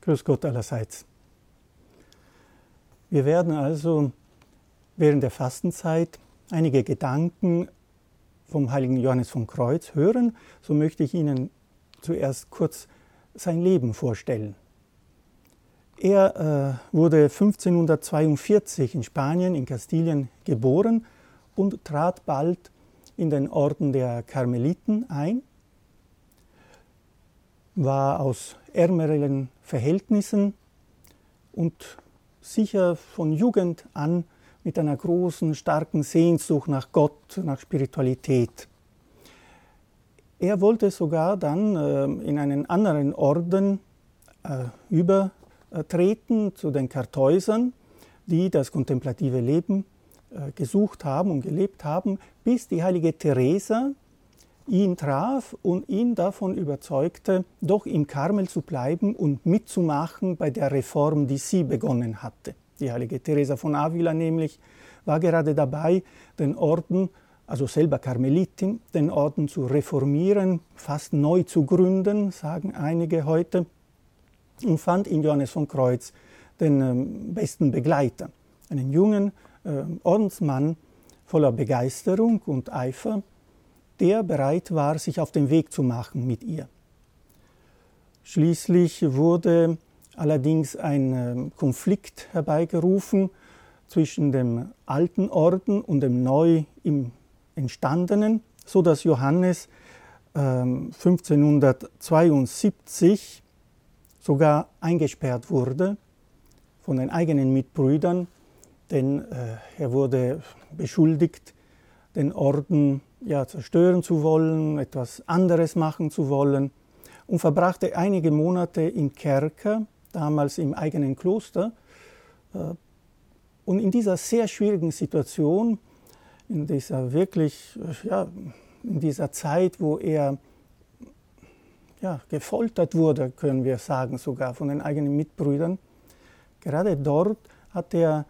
Grüß Gott allerseits. Wir werden also während der Fastenzeit einige Gedanken vom heiligen Johannes vom Kreuz hören. So möchte ich Ihnen zuerst kurz sein Leben vorstellen. Er äh, wurde 1542 in Spanien, in Kastilien geboren und trat bald in den Orden der Karmeliten ein, war aus ärmeren Verhältnissen und sicher von Jugend an mit einer großen, starken Sehnsucht nach Gott, nach Spiritualität. Er wollte sogar dann äh, in einen anderen Orden äh, übertreten, zu den Kartäusern, die das kontemplative Leben äh, gesucht haben und gelebt haben, bis die heilige Teresa ihn traf und ihn davon überzeugte, doch im Karmel zu bleiben und mitzumachen bei der Reform, die sie begonnen hatte. Die heilige Teresa von Avila nämlich war gerade dabei, den Orden, also selber Karmelitin, den Orden zu reformieren, fast neu zu gründen, sagen einige heute, und fand in Johannes von Kreuz den ähm, besten Begleiter, einen jungen äh, Ordensmann voller Begeisterung und Eifer, der bereit war, sich auf den Weg zu machen mit ihr. Schließlich wurde allerdings ein ähm, Konflikt herbeigerufen zwischen dem alten Orden und dem neu entstandenen, so dass Johannes 1572 ähm, sogar eingesperrt wurde von den eigenen Mitbrüdern, denn äh, er wurde beschuldigt, den Orden ja, zerstören zu wollen, etwas anderes machen zu wollen und verbrachte einige Monate im Kerker, damals im eigenen Kloster. Äh, und in dieser sehr schwierigen Situation, in dieser wirklich, ja, in dieser Zeit, wo er ja, gefoltert wurde, können wir sagen, sogar von den eigenen Mitbrüdern, gerade dort hat er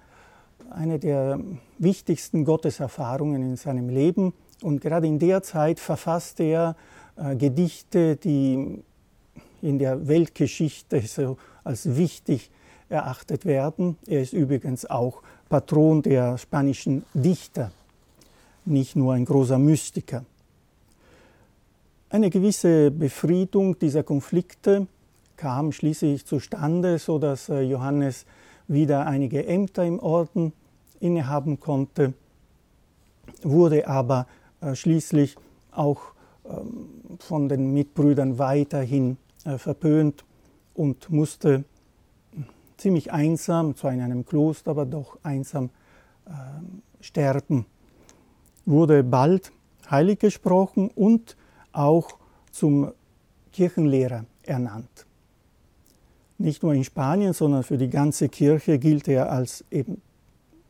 eine der wichtigsten Gotteserfahrungen in seinem Leben. Und gerade in der Zeit verfasste er äh, Gedichte, die in der Weltgeschichte so als wichtig erachtet werden. Er ist übrigens auch Patron der spanischen Dichter, nicht nur ein großer Mystiker. Eine gewisse Befriedung dieser Konflikte kam schließlich zustande, so dass äh, Johannes wieder einige Ämter im Orden innehaben konnte, wurde aber äh, schließlich auch ähm, von den Mitbrüdern weiterhin äh, verpönt und musste ziemlich einsam, zwar in einem Kloster, aber doch einsam ähm, sterben. Wurde bald heilig gesprochen und auch zum Kirchenlehrer ernannt. Nicht nur in Spanien, sondern für die ganze Kirche gilt er als eben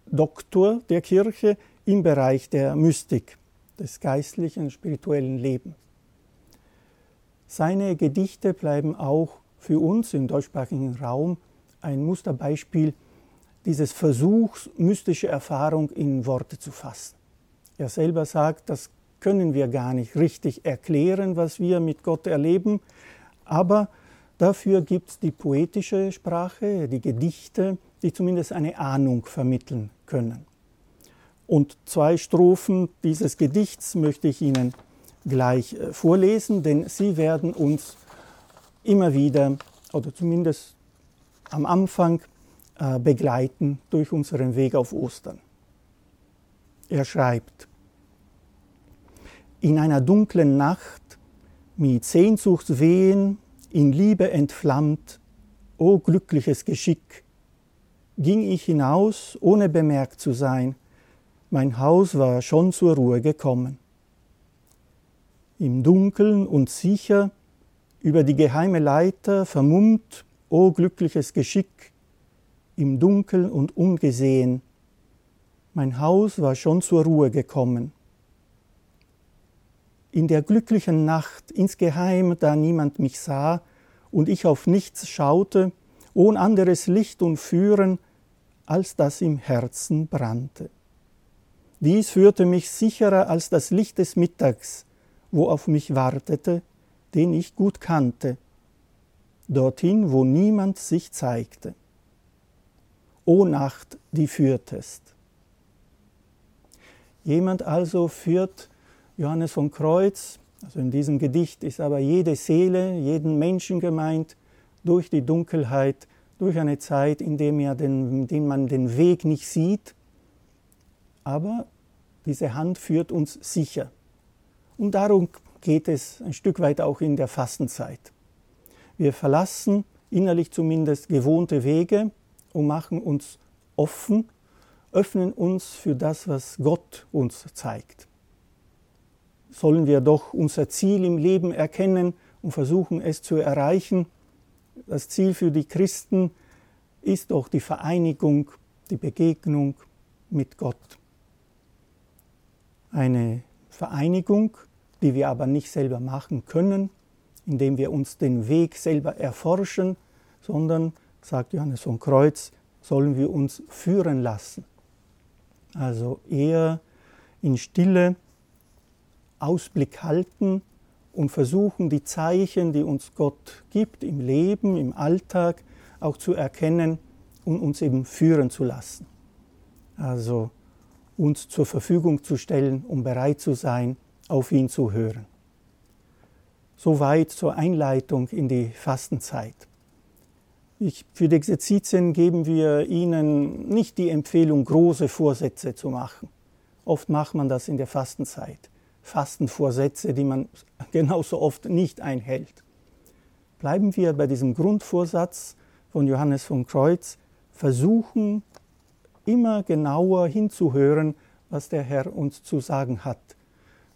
Doktor der Kirche im Bereich der Mystik, des geistlichen, spirituellen Lebens. Seine Gedichte bleiben auch für uns im deutschsprachigen Raum ein Musterbeispiel dieses Versuchs, mystische Erfahrung in Worte zu fassen. Er selber sagt, das können wir gar nicht richtig erklären, was wir mit Gott erleben, aber dafür gibt es die poetische Sprache, die Gedichte, die zumindest eine Ahnung vermitteln können. Und zwei Strophen dieses Gedichts möchte ich Ihnen gleich äh, vorlesen, denn sie werden uns immer wieder oder zumindest am Anfang äh, begleiten durch unseren Weg auf Ostern. Er schreibt, in einer dunklen Nacht mit Sehnsuchtswehen in Liebe entflammt, o glückliches Geschick, ging ich hinaus, ohne bemerkt zu sein, mein Haus war schon zur Ruhe gekommen. Im Dunkeln und sicher, über die geheime Leiter vermummt, o glückliches Geschick, im Dunkeln und ungesehen, mein Haus war schon zur Ruhe gekommen. In der glücklichen Nacht insgeheim, da niemand mich sah und ich auf nichts schaute, ohn anderes Licht und Führen, als das im Herzen brannte. Dies führte mich sicherer als das Licht des Mittags, wo auf mich wartete, den ich gut kannte, dorthin, wo niemand sich zeigte. O Nacht, die führtest. Jemand also führt Johannes von Kreuz, also in diesem Gedicht ist aber jede Seele, jeden Menschen gemeint, durch die Dunkelheit, durch eine Zeit, in der, den, man den Weg nicht sieht, aber diese Hand führt uns sicher. Und darum geht es ein Stück weit auch in der Fastenzeit. Wir verlassen innerlich zumindest gewohnte Wege und machen uns offen, öffnen uns für das, was Gott uns zeigt. Sollen wir doch unser Ziel im Leben erkennen und versuchen es zu erreichen. Das Ziel für die Christen ist doch die Vereinigung, die Begegnung mit Gott. Eine Vereinigung, die wir aber nicht selber machen können, indem wir uns den Weg selber erforschen, sondern, sagt Johannes von Kreuz, sollen wir uns führen lassen. Also eher in Stille Ausblick halten und versuchen, die Zeichen, die uns Gott gibt im Leben, im Alltag, auch zu erkennen und uns eben führen zu lassen. Also uns zur Verfügung zu stellen, um bereit zu sein, auf ihn zu hören. Soweit zur Einleitung in die Fastenzeit. Ich, für die Exerzitien geben wir Ihnen nicht die Empfehlung, große Vorsätze zu machen. Oft macht man das in der Fastenzeit. Fastenvorsätze, die man genauso oft nicht einhält. Bleiben wir bei diesem Grundvorsatz von Johannes von Kreuz, versuchen immer genauer hinzuhören, was der Herr uns zu sagen hat.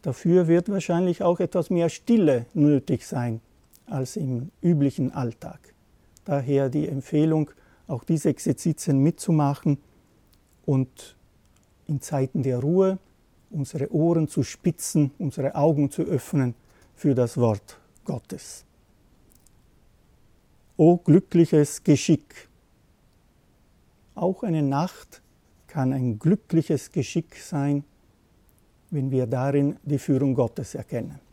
Dafür wird wahrscheinlich auch etwas mehr Stille nötig sein als im üblichen Alltag. Daher die Empfehlung, auch diese Exerzitien mitzumachen und in Zeiten der Ruhe unsere Ohren zu spitzen, unsere Augen zu öffnen für das Wort Gottes. O glückliches Geschick! Auch eine Nacht kann ein glückliches Geschick sein, wenn wir darin die Führung Gottes erkennen.